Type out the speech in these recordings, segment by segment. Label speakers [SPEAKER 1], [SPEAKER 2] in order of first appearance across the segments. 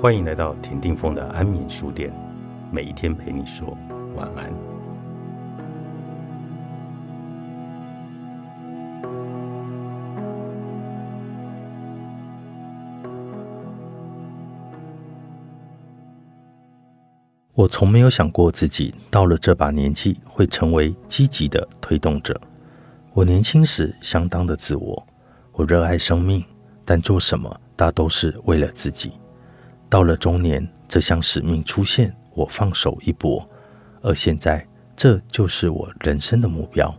[SPEAKER 1] 欢迎来到田定峰的安眠书店，每一天陪你说晚安。我从没有想过自己到了这把年纪会成为积极的推动者。我年轻时相当的自我，我热爱生命，但做什么大都是为了自己。到了中年，这项使命出现，我放手一搏，而现在这就是我人生的目标。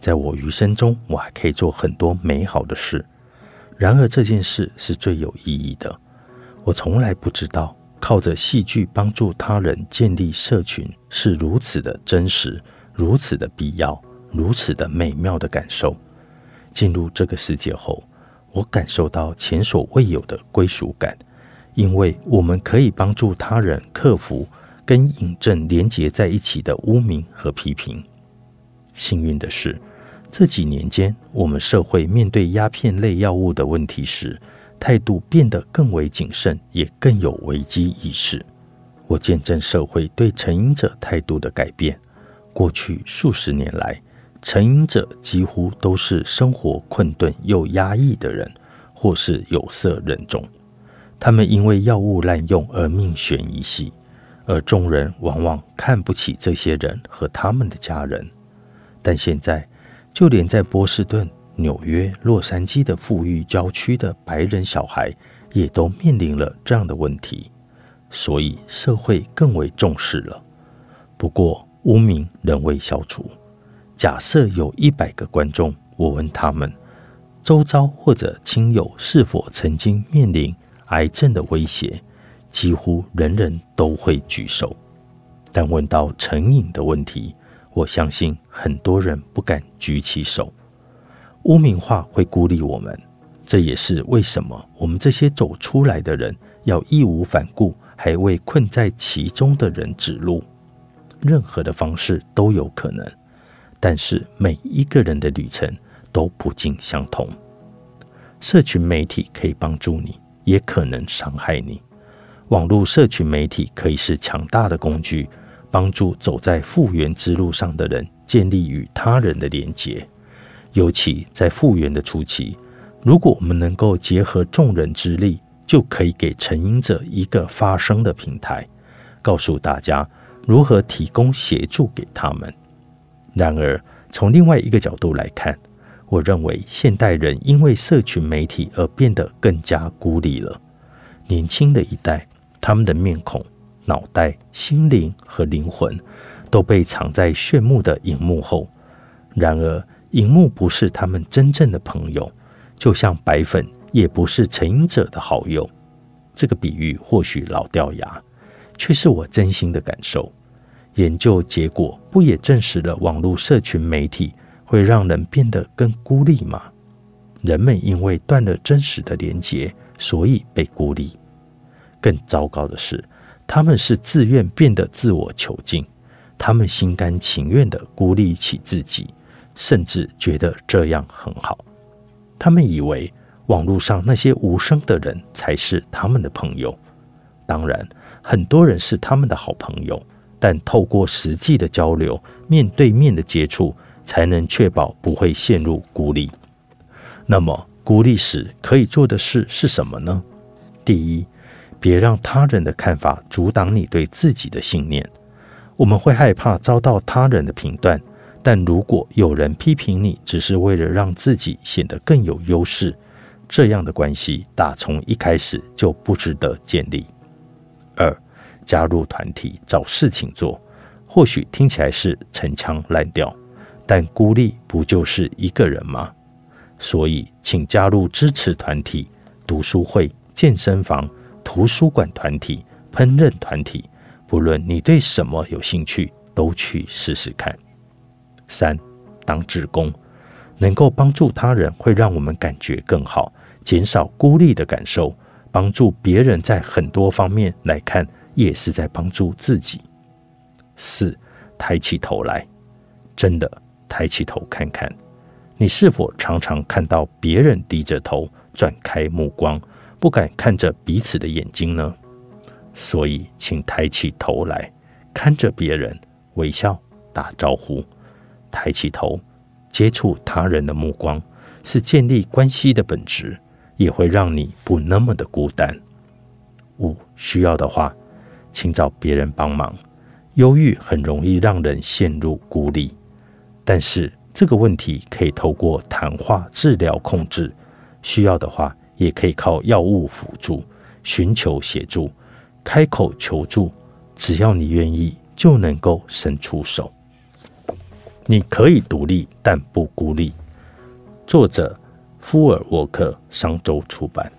[SPEAKER 1] 在我余生中，我还可以做很多美好的事。然而，这件事是最有意义的。我从来不知道，靠着戏剧帮助他人建立社群是如此的真实，如此的必要，如此的美妙的感受。进入这个世界后，我感受到前所未有的归属感。因为我们可以帮助他人克服跟引证连结在一起的污名和批评。幸运的是，这几年间，我们社会面对鸦片类药物的问题时，态度变得更为谨慎，也更有危机意识。我见证社会对成瘾者态度的改变。过去数十年来，成瘾者几乎都是生活困顿又压抑的人，或是有色人种。他们因为药物滥用而命悬一线，而众人往往看不起这些人和他们的家人。但现在，就连在波士顿、纽约、洛杉矶的富裕郊区的白人小孩，也都面临了这样的问题，所以社会更为重视了。不过，污名仍未消除。假设有一百个观众，我问他们，周遭或者亲友是否曾经面临？癌症的威胁，几乎人人都会举手，但问到成瘾的问题，我相信很多人不敢举起手。污名化会孤立我们，这也是为什么我们这些走出来的人要义无反顾，还为困在其中的人指路。任何的方式都有可能，但是每一个人的旅程都不尽相同。社群媒体可以帮助你。也可能伤害你。网络社群媒体可以是强大的工具，帮助走在复原之路上的人建立与他人的连结。尤其在复原的初期，如果我们能够结合众人之力，就可以给成瘾者一个发声的平台，告诉大家如何提供协助给他们。然而，从另外一个角度来看，我认为现代人因为社群媒体而变得更加孤立了。年轻的一代，他们的面孔、脑袋、心灵和灵魂都被藏在炫目的荧幕后。然而，荧幕不是他们真正的朋友，就像白粉也不是成瘾者的好友。这个比喻或许老掉牙，却是我真心的感受。研究结果不也证实了网络社群媒体？会让人变得更孤立吗？人们因为断了真实的连结，所以被孤立。更糟糕的是，他们是自愿变得自我囚禁，他们心甘情愿地孤立起自己，甚至觉得这样很好。他们以为网络上那些无声的人才是他们的朋友。当然，很多人是他们的好朋友，但透过实际的交流、面对面的接触。才能确保不会陷入孤立。那么，孤立时可以做的事是什么呢？第一，别让他人的看法阻挡你对自己的信念。我们会害怕遭到他人的评断，但如果有人批评你，只是为了让自己显得更有优势，这样的关系打从一开始就不值得建立。二，加入团体找事情做，或许听起来是陈腔滥调。但孤立不就是一个人吗？所以，请加入支持团体、读书会、健身房、图书馆团体、烹饪团体。不论你对什么有兴趣，都去试试看。三，当志工，能够帮助他人，会让我们感觉更好，减少孤立的感受。帮助别人，在很多方面来看，也是在帮助自己。四，抬起头来，真的。抬起头看看，你是否常常看到别人低着头、转开目光，不敢看着彼此的眼睛呢？所以请抬起头来，看着别人，微笑打招呼。抬起头，接触他人的目光，是建立关系的本质，也会让你不那么的孤单。五需要的话，请找别人帮忙。忧郁很容易让人陷入孤立，但是这个问题可以透过谈话治疗控制。需要的话，也可以靠药物辅助，寻求协助，开口求助。只要你愿意，就能够伸出手。你可以独立，但不孤立。作者：夫尔沃克，商周出版。